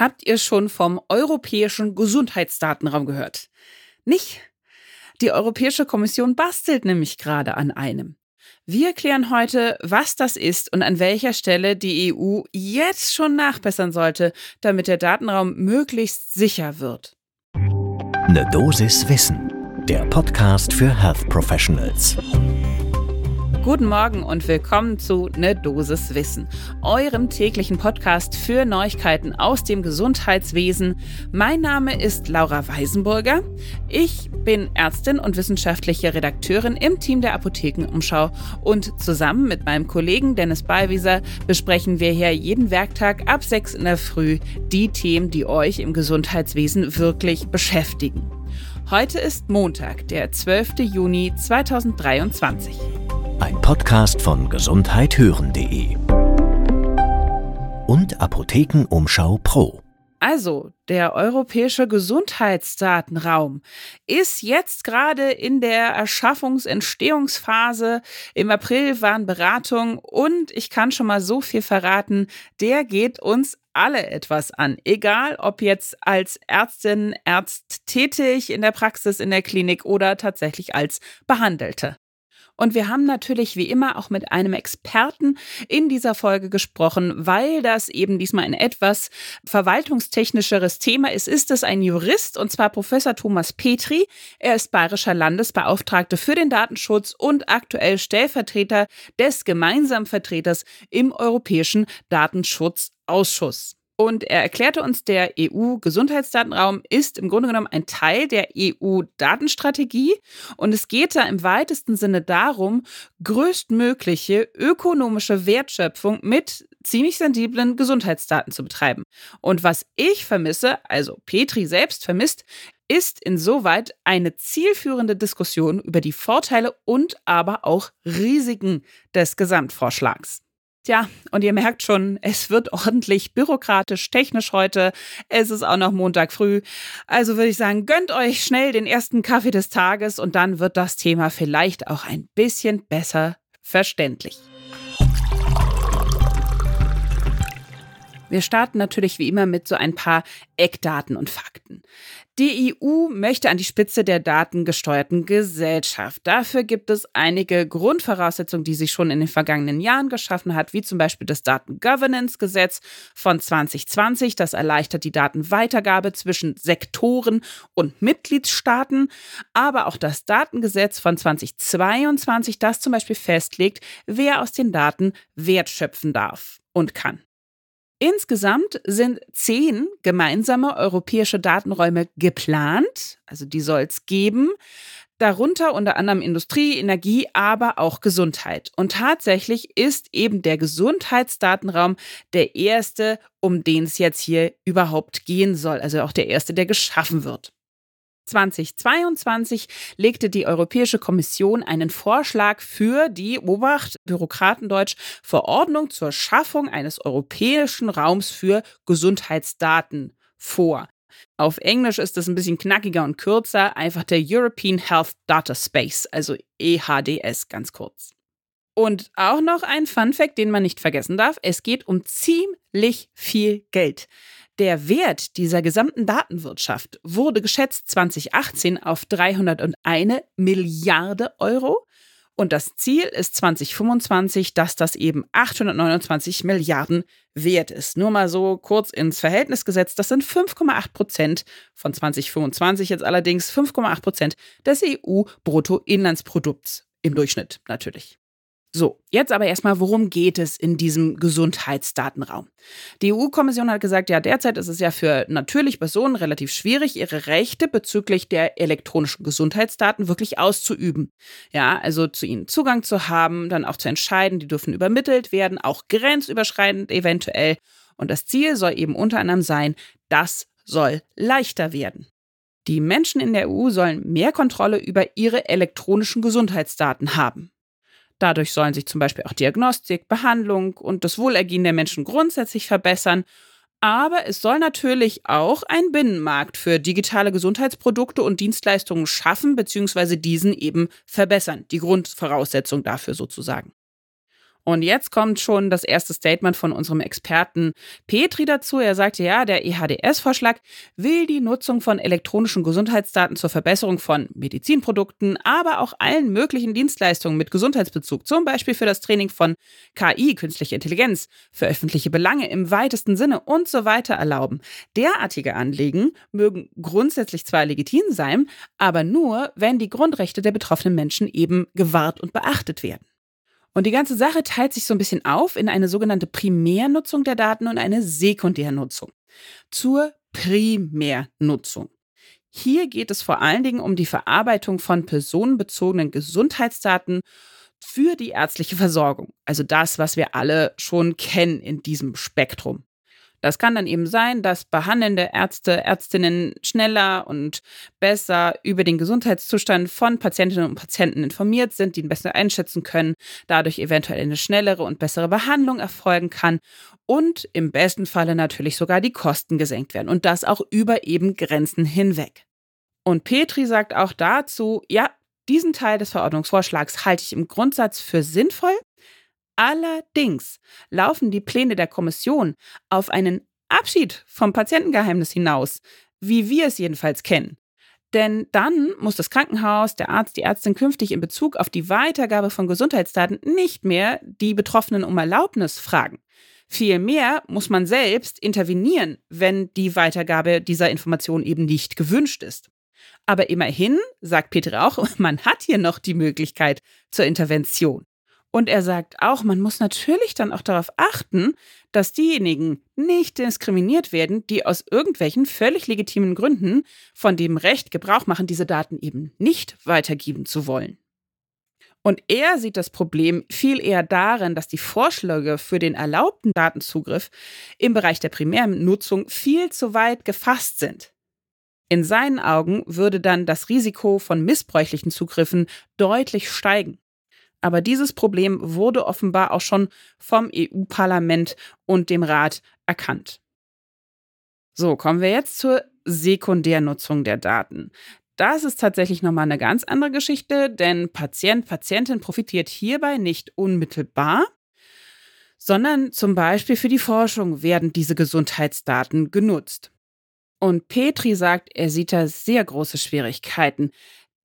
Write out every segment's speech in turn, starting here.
Habt ihr schon vom europäischen Gesundheitsdatenraum gehört? Nicht? Die Europäische Kommission bastelt nämlich gerade an einem. Wir klären heute, was das ist und an welcher Stelle die EU jetzt schon nachbessern sollte, damit der Datenraum möglichst sicher wird. Eine Dosis Wissen, der Podcast für Health Professionals. Guten Morgen und willkommen zu Ne Dosis Wissen, eurem täglichen Podcast für Neuigkeiten aus dem Gesundheitswesen. Mein Name ist Laura Weisenburger. Ich bin Ärztin und wissenschaftliche Redakteurin im Team der Apothekenumschau und zusammen mit meinem Kollegen Dennis Ballwieser besprechen wir hier jeden Werktag ab 6 in der Früh die Themen, die euch im Gesundheitswesen wirklich beschäftigen. Heute ist Montag, der 12. Juni 2023. Ein Podcast von gesundheithören.de und Apothekenumschau Pro. Also, der europäische Gesundheitsdatenraum ist jetzt gerade in der Erschaffungsentstehungsphase. Im April waren Beratungen und ich kann schon mal so viel verraten, der geht uns alle etwas an. Egal, ob jetzt als Ärztin, Arzt tätig in der Praxis, in der Klinik oder tatsächlich als Behandelte. Und wir haben natürlich wie immer auch mit einem Experten in dieser Folge gesprochen, weil das eben diesmal ein etwas verwaltungstechnischeres Thema ist. Ist es ein Jurist und zwar Professor Thomas Petri. Er ist bayerischer Landesbeauftragter für den Datenschutz und aktuell Stellvertreter des Gemeinsamvertreters im Europäischen Datenschutzausschuss. Und er erklärte uns, der EU-Gesundheitsdatenraum ist im Grunde genommen ein Teil der EU-Datenstrategie. Und es geht da im weitesten Sinne darum, größtmögliche ökonomische Wertschöpfung mit ziemlich sensiblen Gesundheitsdaten zu betreiben. Und was ich vermisse, also Petri selbst vermisst, ist insoweit eine zielführende Diskussion über die Vorteile und aber auch Risiken des Gesamtvorschlags. Tja, und ihr merkt schon, es wird ordentlich bürokratisch, technisch heute. Es ist auch noch Montag früh. Also würde ich sagen, gönnt euch schnell den ersten Kaffee des Tages und dann wird das Thema vielleicht auch ein bisschen besser verständlich. Wir starten natürlich wie immer mit so ein paar Eckdaten und Fakten. Die EU möchte an die Spitze der datengesteuerten Gesellschaft. Dafür gibt es einige Grundvoraussetzungen, die sich schon in den vergangenen Jahren geschaffen hat, wie zum Beispiel das Datengovernance-Gesetz von 2020. Das erleichtert die Datenweitergabe zwischen Sektoren und Mitgliedstaaten. Aber auch das Datengesetz von 2022, das zum Beispiel festlegt, wer aus den Daten Wert schöpfen darf und kann. Insgesamt sind zehn gemeinsame europäische Datenräume geplant, also die soll es geben. Darunter unter anderem Industrie, Energie, aber auch Gesundheit. Und tatsächlich ist eben der Gesundheitsdatenraum der erste, um den es jetzt hier überhaupt gehen soll. Also auch der erste, der geschaffen wird. 2022 legte die Europäische Kommission einen Vorschlag für die Obacht Bürokratendeutsch Verordnung zur Schaffung eines europäischen Raums für Gesundheitsdaten vor. Auf Englisch ist es ein bisschen knackiger und kürzer, einfach der European Health Data Space, also EHDS ganz kurz. Und auch noch ein Fun Fact, den man nicht vergessen darf: Es geht um ziemlich viel Geld. Der Wert dieser gesamten Datenwirtschaft wurde geschätzt 2018 auf 301 Milliarde Euro. Und das Ziel ist 2025, dass das eben 829 Milliarden wert ist. Nur mal so kurz ins Verhältnis gesetzt, das sind 5,8 Prozent von 2025 jetzt allerdings 5,8 Prozent des EU-Bruttoinlandsprodukts im Durchschnitt natürlich. So, jetzt aber erstmal, worum geht es in diesem Gesundheitsdatenraum? Die EU-Kommission hat gesagt, ja, derzeit ist es ja für natürliche Personen relativ schwierig, ihre Rechte bezüglich der elektronischen Gesundheitsdaten wirklich auszuüben. Ja, also zu ihnen Zugang zu haben, dann auch zu entscheiden, die dürfen übermittelt werden, auch grenzüberschreitend eventuell. Und das Ziel soll eben unter anderem sein, das soll leichter werden. Die Menschen in der EU sollen mehr Kontrolle über ihre elektronischen Gesundheitsdaten haben. Dadurch sollen sich zum Beispiel auch Diagnostik, Behandlung und das Wohlergehen der Menschen grundsätzlich verbessern. Aber es soll natürlich auch ein Binnenmarkt für digitale Gesundheitsprodukte und Dienstleistungen schaffen, beziehungsweise diesen eben verbessern. Die Grundvoraussetzung dafür sozusagen. Und jetzt kommt schon das erste Statement von unserem Experten Petri dazu. Er sagte, ja, der EHDS-Vorschlag will die Nutzung von elektronischen Gesundheitsdaten zur Verbesserung von Medizinprodukten, aber auch allen möglichen Dienstleistungen mit Gesundheitsbezug, zum Beispiel für das Training von KI, künstliche Intelligenz, für öffentliche Belange im weitesten Sinne und so weiter erlauben. Derartige Anliegen mögen grundsätzlich zwar legitim sein, aber nur, wenn die Grundrechte der betroffenen Menschen eben gewahrt und beachtet werden. Und die ganze Sache teilt sich so ein bisschen auf in eine sogenannte Primärnutzung der Daten und eine Sekundärnutzung. Zur Primärnutzung. Hier geht es vor allen Dingen um die Verarbeitung von personenbezogenen Gesundheitsdaten für die ärztliche Versorgung. Also das, was wir alle schon kennen in diesem Spektrum. Das kann dann eben sein, dass behandelnde Ärzte, Ärztinnen schneller und besser über den Gesundheitszustand von Patientinnen und Patienten informiert sind, die ihn besser einschätzen können, dadurch eventuell eine schnellere und bessere Behandlung erfolgen kann und im besten Falle natürlich sogar die Kosten gesenkt werden und das auch über eben Grenzen hinweg. Und Petri sagt auch dazu, ja, diesen Teil des Verordnungsvorschlags halte ich im Grundsatz für sinnvoll, Allerdings laufen die Pläne der Kommission auf einen Abschied vom Patientengeheimnis hinaus, wie wir es jedenfalls kennen. Denn dann muss das Krankenhaus, der Arzt, die Ärztin künftig in Bezug auf die Weitergabe von Gesundheitsdaten nicht mehr die Betroffenen um Erlaubnis fragen. Vielmehr muss man selbst intervenieren, wenn die Weitergabe dieser Information eben nicht gewünscht ist. Aber immerhin, sagt Peter auch, man hat hier noch die Möglichkeit zur Intervention. Und er sagt auch, man muss natürlich dann auch darauf achten, dass diejenigen nicht diskriminiert werden, die aus irgendwelchen völlig legitimen Gründen von dem Recht Gebrauch machen, diese Daten eben nicht weitergeben zu wollen. Und er sieht das Problem viel eher darin, dass die Vorschläge für den erlaubten Datenzugriff im Bereich der Primärnutzung viel zu weit gefasst sind. In seinen Augen würde dann das Risiko von missbräuchlichen Zugriffen deutlich steigen. Aber dieses Problem wurde offenbar auch schon vom EU-Parlament und dem Rat erkannt. So, kommen wir jetzt zur Sekundärnutzung der Daten. Das ist tatsächlich nochmal eine ganz andere Geschichte, denn Patient, Patientin profitiert hierbei nicht unmittelbar, sondern zum Beispiel für die Forschung werden diese Gesundheitsdaten genutzt. Und Petri sagt, er sieht da sehr große Schwierigkeiten,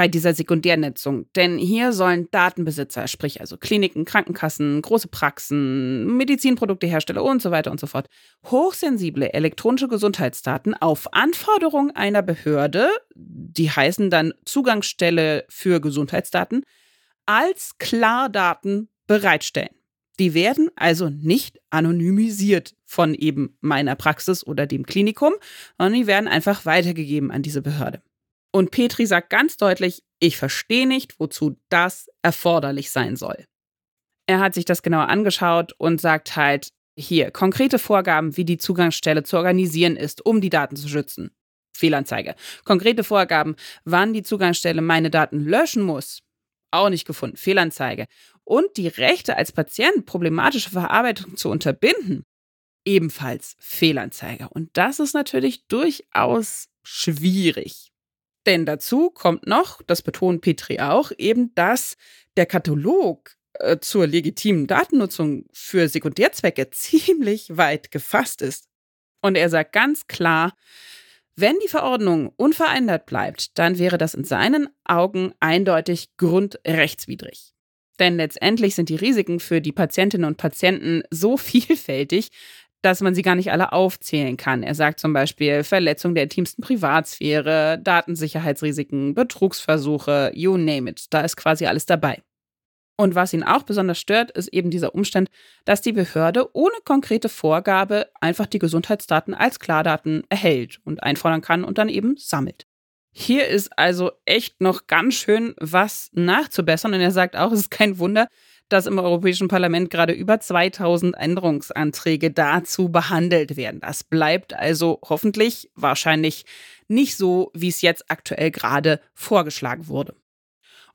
bei dieser Sekundärnutzung. Denn hier sollen Datenbesitzer, sprich also Kliniken, Krankenkassen, große Praxen, Medizinproduktehersteller und so weiter und so fort, hochsensible elektronische Gesundheitsdaten auf Anforderung einer Behörde, die heißen dann Zugangsstelle für Gesundheitsdaten, als Klardaten bereitstellen. Die werden also nicht anonymisiert von eben meiner Praxis oder dem Klinikum, sondern die werden einfach weitergegeben an diese Behörde. Und Petri sagt ganz deutlich, ich verstehe nicht, wozu das erforderlich sein soll. Er hat sich das genauer angeschaut und sagt halt, hier, konkrete Vorgaben, wie die Zugangsstelle zu organisieren ist, um die Daten zu schützen. Fehlanzeige. Konkrete Vorgaben, wann die Zugangsstelle meine Daten löschen muss. Auch nicht gefunden. Fehlanzeige. Und die Rechte als Patient, problematische Verarbeitung zu unterbinden. Ebenfalls Fehlanzeige. Und das ist natürlich durchaus schwierig. Denn dazu kommt noch, das betont Petri auch, eben, dass der Katalog äh, zur legitimen Datennutzung für Sekundärzwecke ziemlich weit gefasst ist. Und er sagt ganz klar, wenn die Verordnung unverändert bleibt, dann wäre das in seinen Augen eindeutig grundrechtswidrig. Denn letztendlich sind die Risiken für die Patientinnen und Patienten so vielfältig, dass man sie gar nicht alle aufzählen kann. Er sagt zum Beispiel Verletzung der intimsten Privatsphäre, Datensicherheitsrisiken, Betrugsversuche, you name it. Da ist quasi alles dabei. Und was ihn auch besonders stört, ist eben dieser Umstand, dass die Behörde ohne konkrete Vorgabe einfach die Gesundheitsdaten als Klardaten erhält und einfordern kann und dann eben sammelt. Hier ist also echt noch ganz schön was nachzubessern. Und er sagt auch, es ist kein Wunder, dass im Europäischen Parlament gerade über 2000 Änderungsanträge dazu behandelt werden. Das bleibt also hoffentlich wahrscheinlich nicht so, wie es jetzt aktuell gerade vorgeschlagen wurde.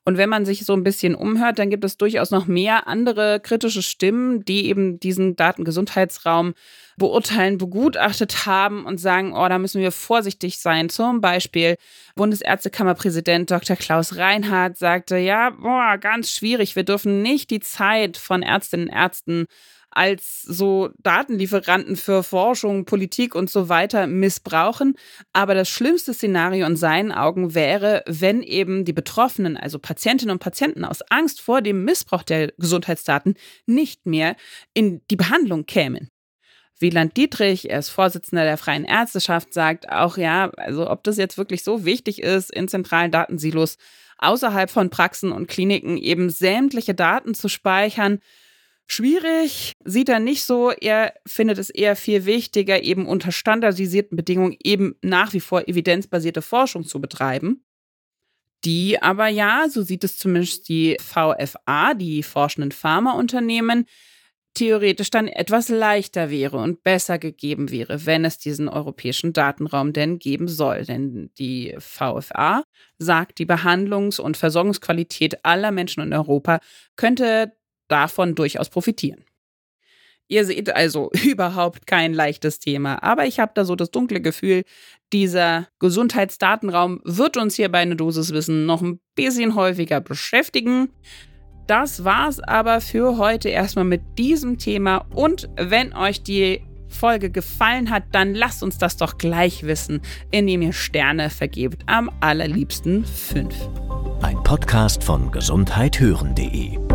Und wenn man sich so ein bisschen umhört, dann gibt es durchaus noch mehr andere kritische Stimmen, die eben diesen Datengesundheitsraum beurteilen, begutachtet haben und sagen, oh, da müssen wir vorsichtig sein. Zum Beispiel Bundesärztekammerpräsident Dr. Klaus Reinhardt sagte, ja, boah, ganz schwierig. Wir dürfen nicht die Zeit von Ärztinnen und Ärzten als so Datenlieferanten für Forschung, Politik und so weiter missbrauchen. Aber das schlimmste Szenario in seinen Augen wäre, wenn eben die Betroffenen, also Patientinnen und Patienten aus Angst vor dem Missbrauch der Gesundheitsdaten nicht mehr in die Behandlung kämen. Wieland Dietrich, er ist Vorsitzender der Freien Ärzteschaft, sagt auch, ja, also ob das jetzt wirklich so wichtig ist, in zentralen Datensilos außerhalb von Praxen und Kliniken eben sämtliche Daten zu speichern, Schwierig sieht er nicht so. Er findet es eher viel wichtiger, eben unter standardisierten Bedingungen eben nach wie vor evidenzbasierte Forschung zu betreiben. Die aber ja, so sieht es zumindest die VFA, die forschenden Pharmaunternehmen, theoretisch dann etwas leichter wäre und besser gegeben wäre, wenn es diesen europäischen Datenraum denn geben soll. Denn die VFA sagt, die Behandlungs- und Versorgungsqualität aller Menschen in Europa könnte davon durchaus profitieren. Ihr seht also überhaupt kein leichtes Thema, aber ich habe da so das dunkle Gefühl, dieser Gesundheitsdatenraum wird uns hier bei einer Dosiswissen noch ein bisschen häufiger beschäftigen. Das war's aber für heute erstmal mit diesem Thema und wenn euch die Folge gefallen hat, dann lasst uns das doch gleich wissen, indem ihr Sterne vergebt. Am allerliebsten fünf. Ein Podcast von gesundheithören.de